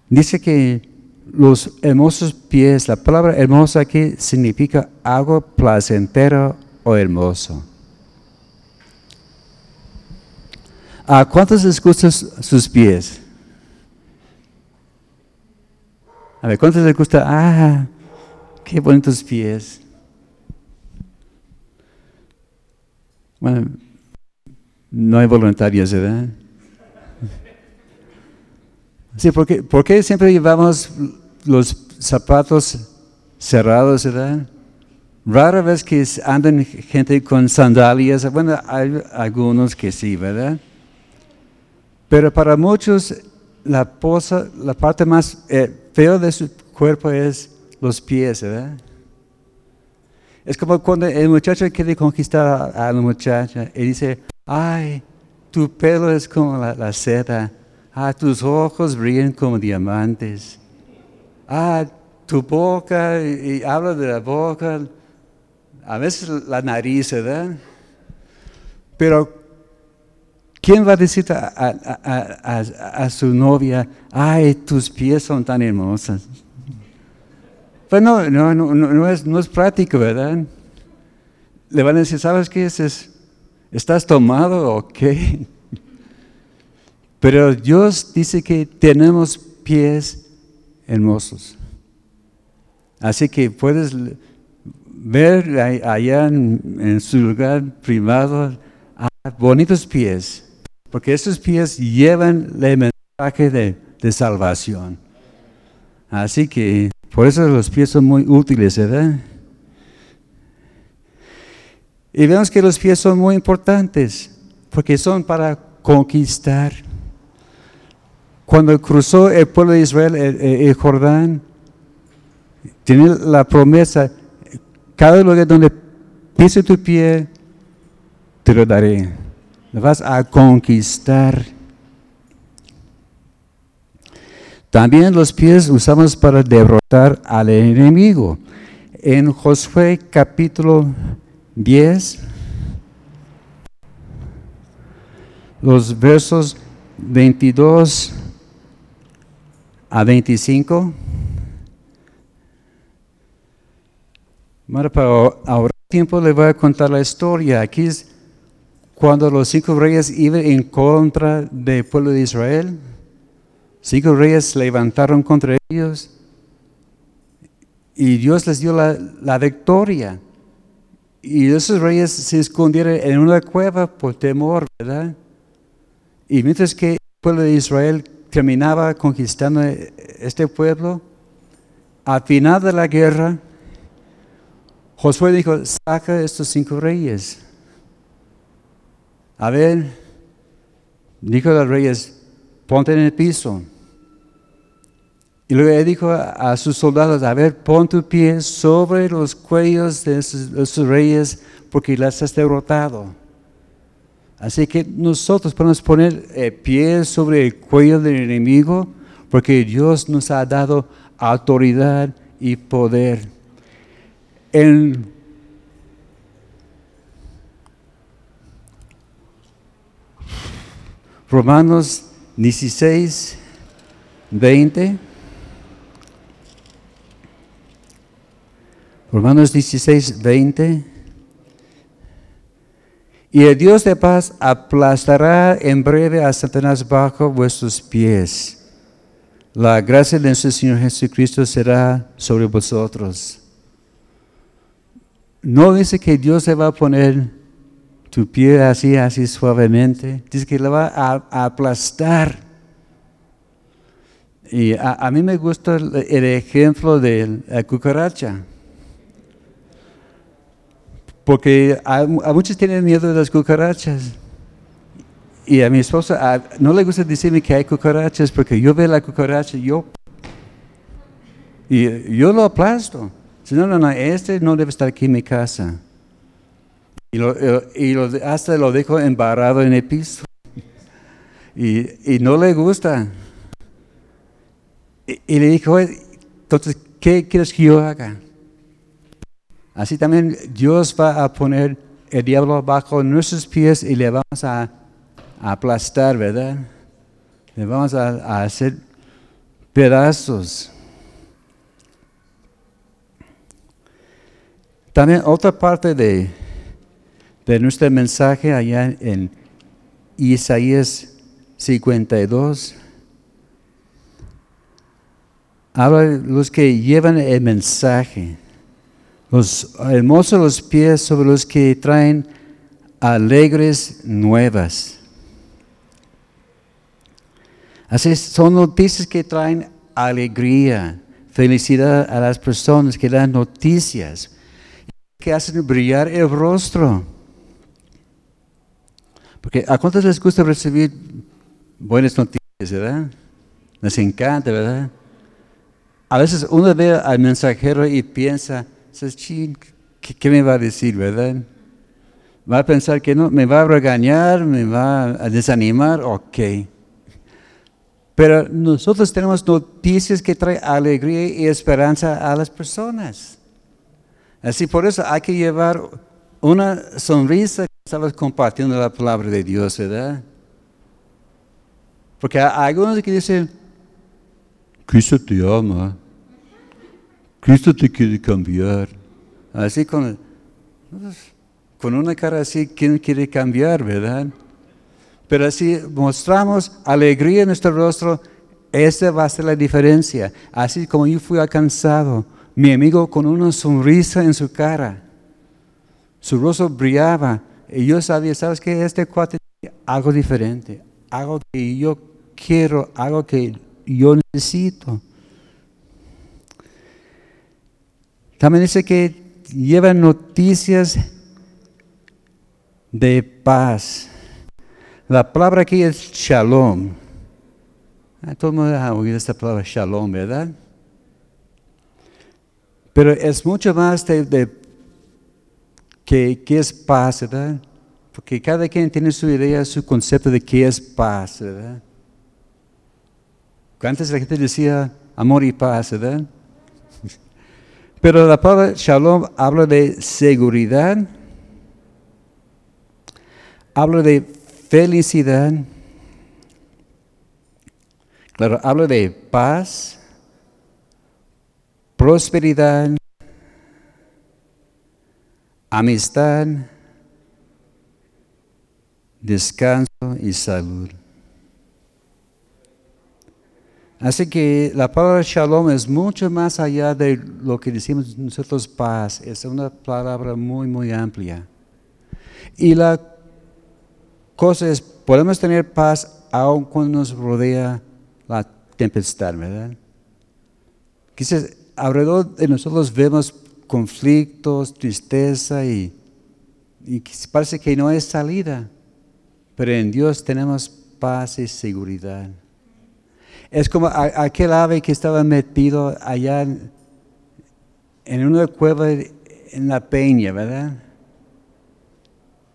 Dice que los hermosos pies, la palabra hermosa aquí significa algo placentero o hermoso. ¿A cuántos les gustan sus pies? A ver, ¿cuántos les gusta? Ah, qué bonitos pies. Bueno, no hay voluntarios, ¿verdad? Sí, porque, ¿por qué siempre llevamos los zapatos cerrados, verdad? Rara vez que andan gente con sandalias, bueno, hay algunos que sí, ¿verdad? Pero para muchos la, posa, la parte más eh, fea de su cuerpo es los pies, ¿verdad? Es como cuando el muchacho quiere conquistar a, la muchacha y dice, ay, tu pelo es como la, la seda Ah, tus ojos brillan como diamantes. Ah, tu boca, y, habla de la boca, a veces la nariz, ¿verdad? Pero, ¿quién va a decir a, su novia, ay, tus pies son tan hermosos? Pues no, no, no, no, es, no es práctico, ¿verdad? Le van a decir, ¿sabes qué es? ¿Estás tomado o qué? Pero Dios dice que tenemos pies hermosos. Así que puedes ver allá en, su lugar privado bonitos pies, porque esos pies llevan el mensaje de, de salvación. Así que por eso los pies son muy útiles, ¿verdad? Y vemos que los pies son muy importantes, porque son para conquistar cuando cruzó el pueblo de Israel el, Jordán, tiene la promesa, cada lugar donde pise tu pie, te lo daré. Lo vas a conquistar. También los pies usamos para derrotar al enemigo. En Josué capítulo 10, los versos 22 a 25. Bueno, para ahorrar tiempo le voy a contar la historia. Aquí es cuando los cinco reyes iban en contra del pueblo de Israel. Cinco reyes se levantaron contra ellos y Dios les dio la, la victoria. Y esos reyes se escondieron en una cueva por temor, ¿verdad? Y mientras que el pueblo de Israel terminaba conquistando este pueblo, al final de la guerra, Josué dijo, saca estos cinco reyes. A ver, dijo a los reyes, ponte en el piso. Y luego dijo a, sus soldados, a ver, pon tu pie sobre los cuellos de sus, reyes porque las has derrotado. Así que nosotros podemos poner eh, pies sobre el cuello del enemigo porque Dios nos ha dado autoridad y poder. Romanos 16, 20. Romanos 16, 20. Y el Dios de paz aplastará en breve a Satanás bajo vuestros pies. La gracia de nuestro Señor Jesucristo será sobre vosotros. No dice que Dios se va a poner tu pie así, así suavemente. Dice que le va a, aplastar. Y a, mí me gusta el, ejemplo de la cucaracha. Porque a, muchos tienen miedo de las cucarachas. Y a mi esposa no le gusta decirme que hay cucarachas porque yo veo la cucaracha y yo, lo aplasto. No, no, no, este no debe estar aquí en mi casa. Y, y hasta lo dejo embarrado en el piso. Y, no le gusta. Y, le dijo, entonces, ¿qué quieres que yo haga? Así también Dios va a poner el diablo bajo nuestros pies y le vamos a aplastar, ¿verdad? Le vamos a, hacer pedazos. También otra parte de, de nuestro mensaje allá en Isaías 52 habla los que llevan el mensaje, los hermosos los pies sobre los que traen alegres nuevas. Así son noticias que traen alegría, felicidad a las personas, que dan noticias, que hacen brillar el rostro. Porque a cuántos les gusta recibir buenas noticias, ¿verdad? Les encanta, ¿verdad? A veces uno ve al mensajero y piensa, ¿qué, ¿qué me va a decir, verdad? Va a pensar que no, me va a regañar, me va a desanimar, ok. Pero nosotros tenemos noticias que traen alegría y esperanza a las personas. Así por eso hay que llevar una sonrisa que estamos compartiendo la palabra de Dios, ¿verdad? Porque hay algunos que dicen, Cristo te ama, Cristo te quiere cambiar. Así con, con una cara así, ¿quién quiere cambiar, verdad? Pero si mostramos alegría en nuestro rostro, esa va a ser la diferencia. Así como yo fui alcanzado, mi amigo con una sonrisa en su cara, su rostro brillaba, y yo sabía, ¿sabes qué? Este cuate algo diferente, algo que yo quiero, algo que yo necesito. También dice que lleva noticias de paz. La palabra aquí es shalom. Ah, todo el mundo ha oído esta palabra shalom, ¿verdad? Pero es mucho más de, que, es paz, ¿verdad? Porque cada quien tiene su idea, su concepto de qué es paz, ¿verdad? Antes la gente decía amor y paz, ¿verdad? Pero la palabra shalom habla de seguridad, habla de felicidad. Claro, habla de paz, prosperidad, amistad, descanso y salud. Así que la palabra shalom es mucho más allá de lo que decimos nosotros paz. Es una palabra muy, muy amplia. Y la cosa es, podemos tener paz aun cuando nos rodea la tempestad, ¿verdad? Quizás alrededor de nosotros vemos conflictos, tristeza y, y parece que no hay salida, pero en Dios tenemos paz y seguridad. Es como aquel ave que estaba metido allá en, en una cueva en la peña, ¿verdad?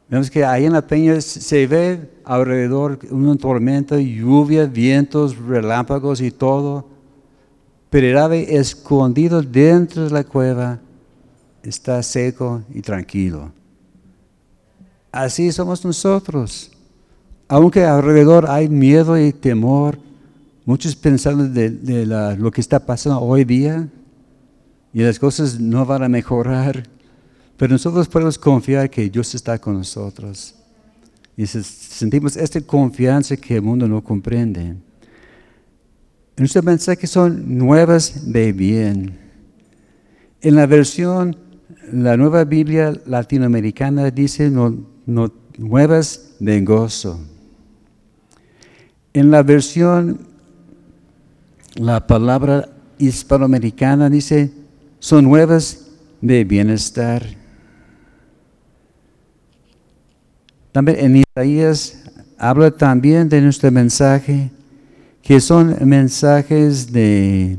Vemos que ahí en la peña se ve alrededor una tormenta, lluvia, vientos, relámpagos y todo. Pero el ave escondido dentro de la cueva está seco y tranquilo. Así somos nosotros. Aunque alrededor hay miedo y temor, muchos pensando de, lo que está pasando hoy día y las cosas no van a mejorar. Pero nosotros podemos confiar que Dios está con nosotros. Y sentimos esta confianza que el mundo no comprende. Nuestros mensajes son nuevas de bien. En la versión, la nueva Biblia latinoamericana dice nuevas de gozo. En la versión, la palabra hispanoamericana dice son nuevas de bienestar. También en Isaías habla también de nuestro mensaje, que son mensajes de,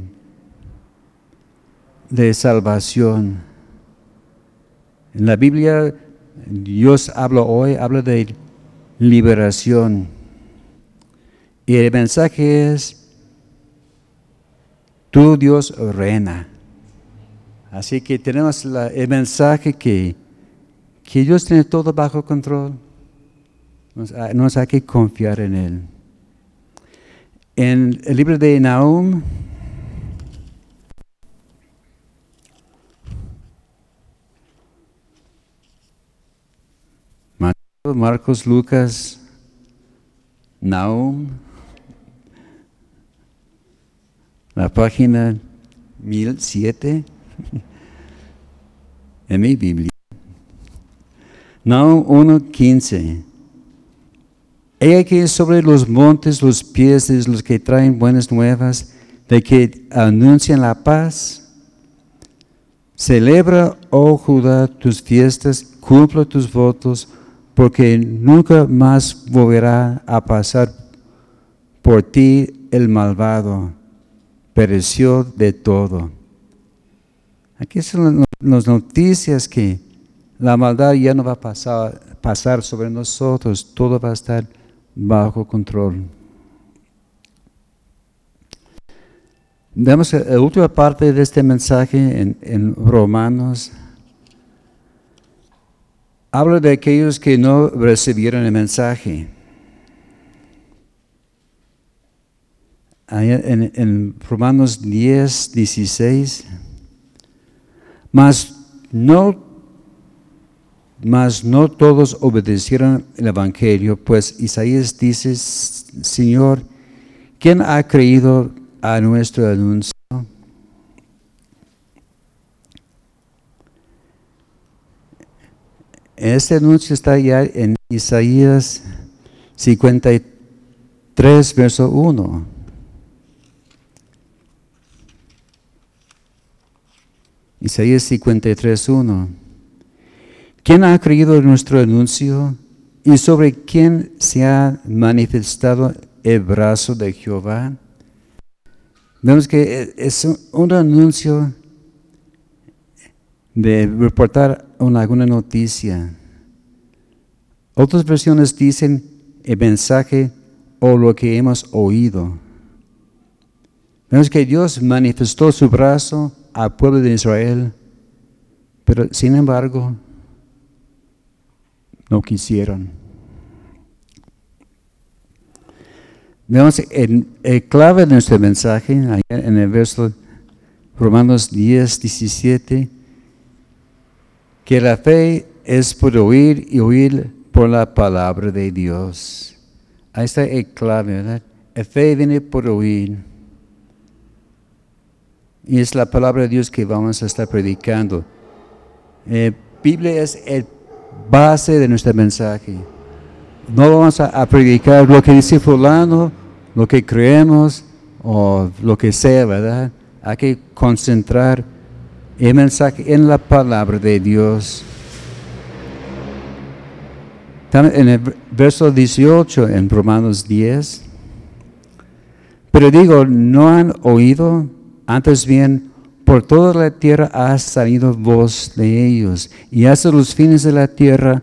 de salvación. En la Biblia Dios habla hoy, habla de liberación. Y el mensaje es, tú Dios reina. Así que tenemos el mensaje que, que Dios tiene todo bajo control. Nos, hay que confiar en Él. En el libro de Nahum, Marcos, Lucas, Nahum, la página 1007 [LAUGHS] en mi Biblia. Nahum 1.15 He que sobre los montes los pies de los que traen buenas nuevas, de que anuncian la paz. Celebra, oh Judá, tus fiestas, cumpla tus votos, porque nunca más volverá a pasar por ti el malvado. Pereció de todo. Aquí son las noticias que la maldad ya no va a pasar, pasar sobre nosotros, todo va a estar bajo control. Vemos la última parte de este mensaje en, Romanos. Habla de aquellos que no recibieron el mensaje. En, Romanos 10, 16. Mas no mas no todos obedecieron el Evangelio, pues Isaías dice, Señor, ¿quién ha creído a nuestro anuncio? Este anuncio está ya en Isaías 53, verso 1. Isaías 53, 1. ¿Quién ha creído en nuestro anuncio y sobre quién se ha manifestado el brazo de Jehová? Vemos que es un anuncio de reportar alguna noticia. Otras versiones dicen el mensaje o lo que hemos oído. Vemos que Dios manifestó su brazo al pueblo de Israel, pero sin embargo, no quisieron. Veamos el, clave de nuestro mensaje, en el verso Romanos 10, 17, que la fe es por oír y oír por la palabra de Dios. Ahí está el clave, ¿verdad? La fe viene por oír. Y es la palabra de Dios que vamos a estar predicando. Eh, Biblia es el base de nuestro mensaje. No vamos a, predicar lo que dice fulano, lo que creemos o lo que sea, ¿verdad? Hay que concentrar el mensaje en la palabra de Dios. en el verso 18 en Romanos 10, Pero digo, no han oído, antes bien, por toda la tierra ha salido voz de ellos, y hasta los fines de la tierra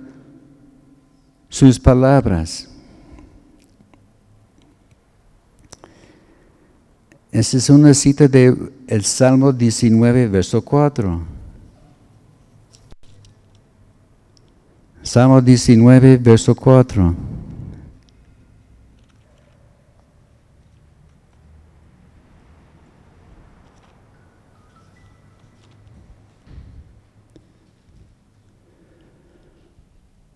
sus palabras. Esta es una cita del el Salmo 19, verso 4. Salmo 19, verso 4.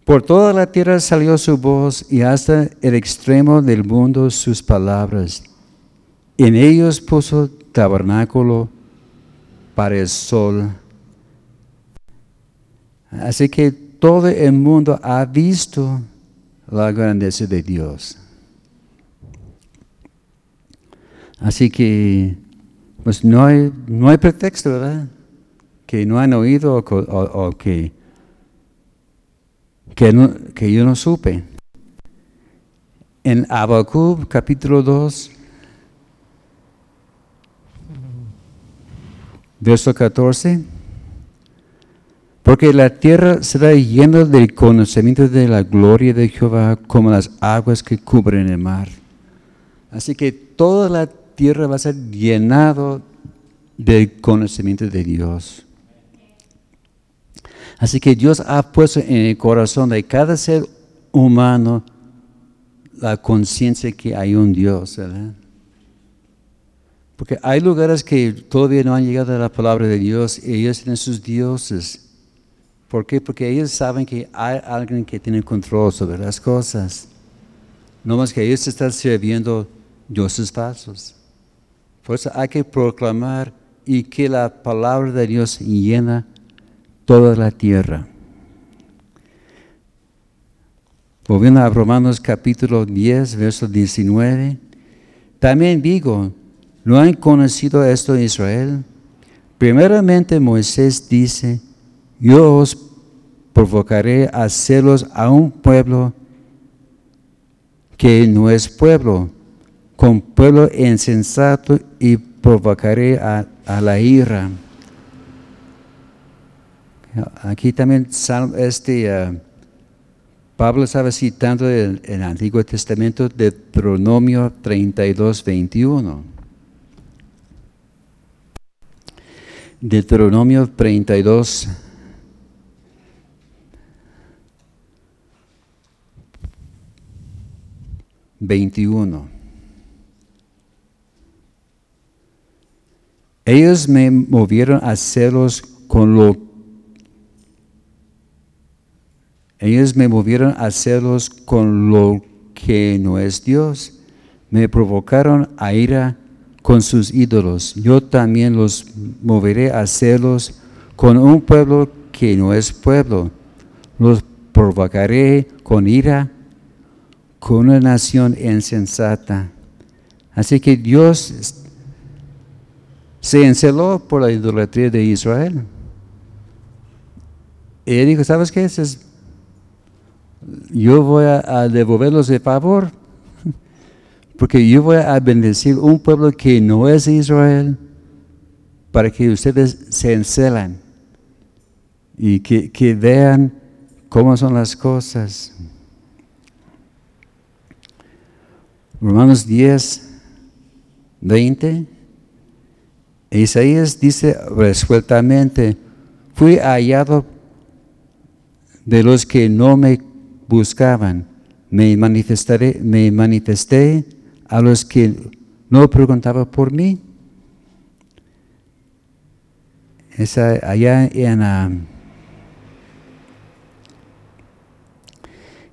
Por toda la tierra salió su voz y hasta el extremo del mundo sus palabras. En ellos puso tabernáculo para el sol. Así que todo el mundo ha visto la grandeza de Dios. Así que, pues no hay, no hay pretexto, ¿verdad? Que no han oído o que que, yo no supe. En Abacub capítulo 2, verso 14, porque la tierra será llena del conocimiento de la gloria de Jehová como las aguas que cubren el mar. Así que toda la tierra va a ser llenado del conocimiento de Dios. Así que Dios ha puesto en el corazón de cada ser humano la conciencia que hay un Dios, ¿verdad? Porque hay lugares que todavía no han llegado a la palabra de Dios y ellos tienen sus dioses. ¿Por qué? Porque ellos saben que hay alguien que tiene control sobre las cosas. No más que ellos están sirviendo dioses falsos. Por eso hay que proclamar y que la palabra de Dios llena toda la tierra. Volviendo a Romanos capítulo 10, verso 19. También digo, ¿no han conocido esto Israel? Primeramente Moisés dice, yo os provocaré a celos a un pueblo que no es pueblo, con pueblo insensato y provocaré a la ira. Aquí también este, uh, Pablo estaba citando el, el, Antiguo Testamento de Deuteronomio 32, 21. Deuteronomio 32, 21. Ellos me movieron a celos con lo Ellos me movieron a celos con lo que no es Dios. Me provocaron a ira con sus ídolos. Yo también los moveré a celos con un pueblo que no es pueblo. Los provocaré con ira con una nación insensata. Así que Dios se enceló por la idolatría de Israel. Y él dijo, ¿sabes qué? Es yo voy a, devolverlos de favor, porque yo voy a bendecir un pueblo que no es Israel, para que ustedes se encelan y que, que vean cómo son las cosas. Romanos 10, 20. Isaías dice resueltamente, fui hallado de los que no me buscaban. Me, manifestaré, me manifesté a los que no preguntaban por mí. Esa, allá en uh,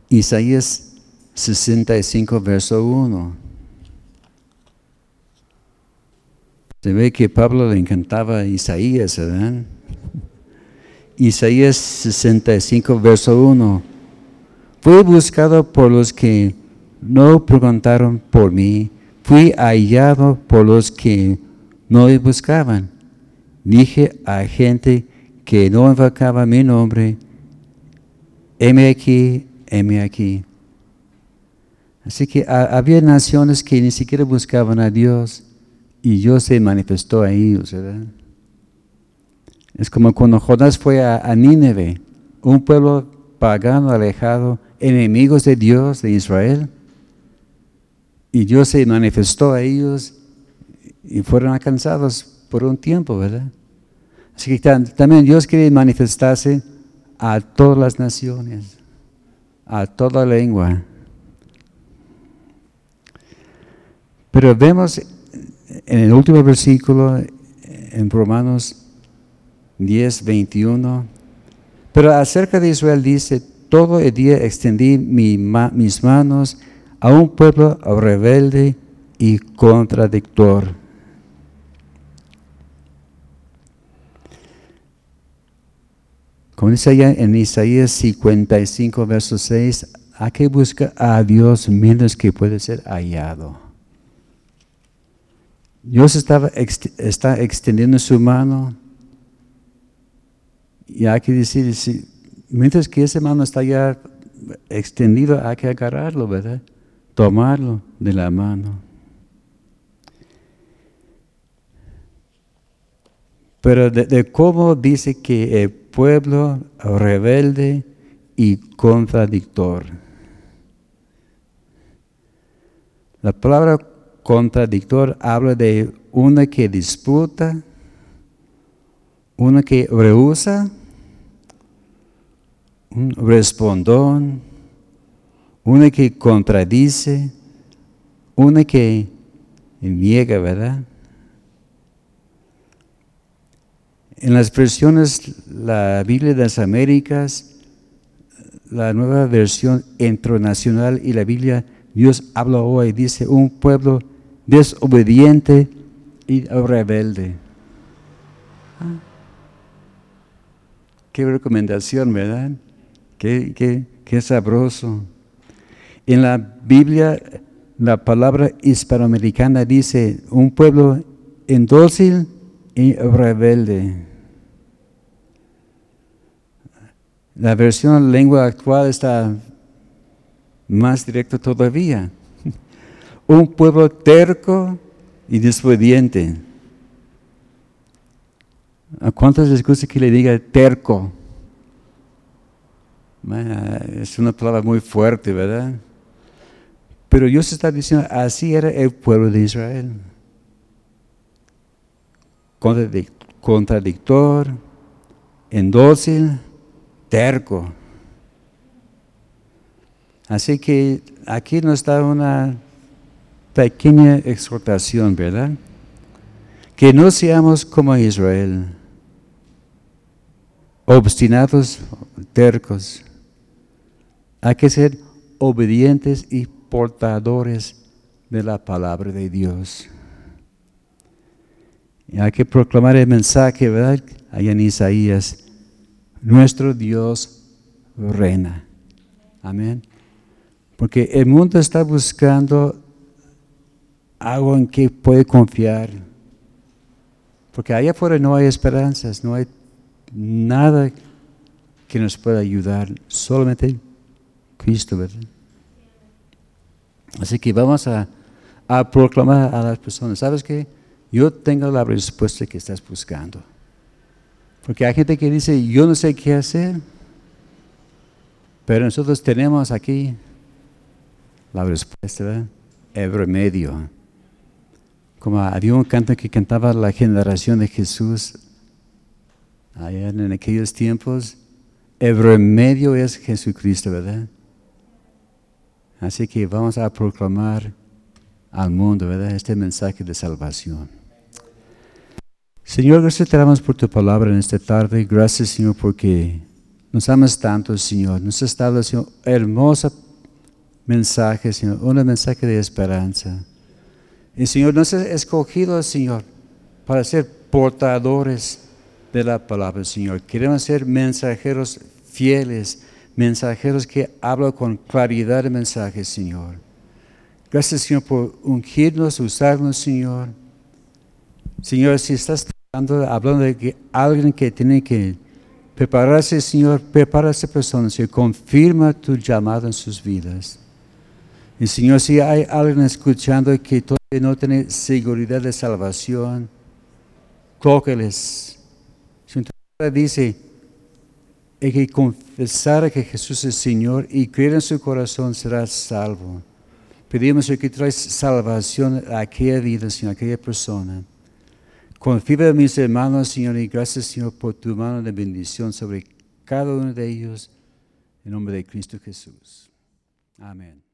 Isaías 65, verso 1. Se ve que Pablo le encantaba Isaías, ¿verdad? Isaías 65, verso 1. Fui buscado por los que no preguntaron por mí. Fui hallado por los que no me buscaban. Dije a gente que no invocaba mi nombre, heme aquí, aquí. Así que había naciones que ni siquiera buscaban a Dios y Dios se manifestó a ellos, ¿verdad? Es como cuando Jonás fue a, a Nínive, un pueblo pagano, alejado, enemigos de Dios, de Israel. Y Dios se manifestó a ellos y fueron alcanzados por un tiempo, ¿verdad? Así que también Dios quiere manifestarse a todas las naciones, a toda lengua. Pero vemos en el último versículo, en Romanos 10, 21, pero acerca de Israel dice, todo el día extendí mis manos a un pueblo rebelde y contradictor. Como dice allá en Isaías 55, verso 6, hay que buscar a Dios mientras que puede ser hallado. Dios estaba, está extendiendo su mano y hay que decir, mientras que esa mano está ya extendido, hay que agarrarlo, ¿verdad? Tomarlo de la mano. Pero de, cómo dice que el pueblo rebelde y contradictor. La palabra contradictor habla de una que disputa, una que rehúsa, un respondón, una que contradice, una que niega, ¿verdad? En las versiones, la Biblia de las Américas, la nueva versión internacional y la Biblia, Dios habla hoy, dice, un pueblo desobediente y rebelde. Ah. Qué recomendación, ¿verdad? Qué, qué, qué sabroso. En la Biblia, la palabra hispanoamericana dice, un pueblo indócil y rebelde. La versión lengua actual está más directa todavía. [LAUGHS] Un pueblo terco y desobediente. ¿A cuántos les gusta que le diga terco? Es una palabra muy fuerte, ¿verdad? Pero Dios está diciendo, así era el pueblo de Israel. Contradictor, indócil, terco. Así que aquí nos da una pequeña exhortación, ¿verdad? Que no seamos como Israel, obstinados, tercos. Hay que ser obedientes y portadores de la palabra de Dios. Y hay que proclamar el mensaje, ¿verdad? Allá en Isaías nuestro Dios reina. Amén. Porque el mundo está buscando algo en que puede confiar. Porque allá afuera no hay esperanzas, no hay nada que nos pueda ayudar, solamente Cristo, ¿verdad? Así que vamos a, proclamar a las personas, ¿sabes qué? Yo tengo la respuesta que estás buscando. Porque hay gente que dice, yo no sé qué hacer, pero nosotros tenemos aquí la respuesta, el remedio. Como había un canto que cantaba la generación de Jesús allá en aquellos tiempos, el remedio es Jesucristo, ¿verdad? Así que vamos a proclamar al mundo, ¿verdad? Este mensaje de salvación. Señor, gracias te damos por tu palabra en esta tarde. Gracias, Señor, porque nos amas tanto, Señor. Nos has dado, Señor, hermoso mensaje, Señor, un mensaje de esperanza. Y, Señor, nos has escogido, Señor, para ser portadores de la palabra, Señor. Queremos ser mensajeros fieles, mensajeros que hablan con claridad el mensaje, Señor. Gracias, Señor, por ungirnos, usarnos, Señor. Señor, si estás hablando de que alguien que tiene que prepararse, Señor, prepara a esa persona, Señor, confirma tu llamado en sus vidas. Y Señor, si hay alguien escuchando que todavía no tiene seguridad de salvación. Su palabra dice, hay que confesar que Jesús es Señor y creer en su corazón será salvo. Pedimos que traes salvación a aquella vida, Señor, a aquella persona. Confía en mis hermanos, Señor, y gracias, Señor, por tu mano de bendición sobre cada uno de ellos. En nombre de Cristo Jesús. Amén.